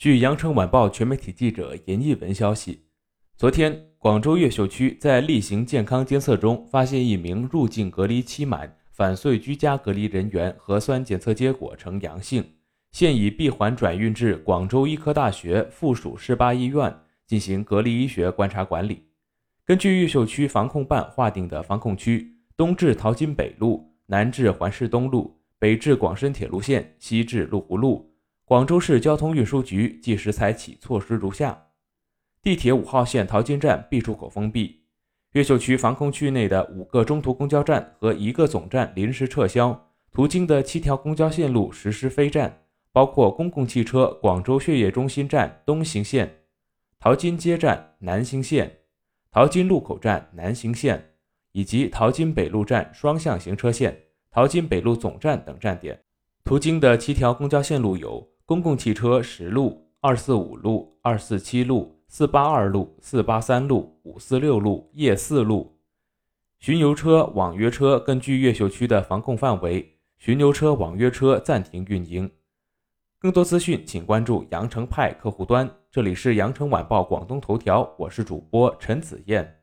据羊城晚报全媒体记者严艺文消息，昨天，广州越秀区在例行健康监测中发现一名入境隔离期满、返穗居家隔离人员核酸检测结果呈阳性，现已闭环转运至广州医科大学附属市八医院进行隔离医学观察管理。根据越秀区防控办划定的防控区，东至淘金北路，南至环市东路，北至广深铁路线，西至麓湖路。广州市交通运输局即时采取措施如下：地铁五号线淘金站 B 出口封闭，越秀区防控区内的五个中途公交站和一个总站临时撤销，途经的七条公交线路实施非站，包括公共汽车广州血液中心站东行线、淘金街站南行线、淘金路口站南行线以及淘金北路站双向行车线、淘金北路总站等站点。途经的七条公交线路有。公共汽车十路、二四五路、二四七路、四八二路、四八三路、五四六路、夜四路。巡游车、网约车根据越秀区的防控范围，巡游车、网约车暂停运营。更多资讯，请关注羊城派客户端。这里是羊城晚报广东头条，我是主播陈子燕。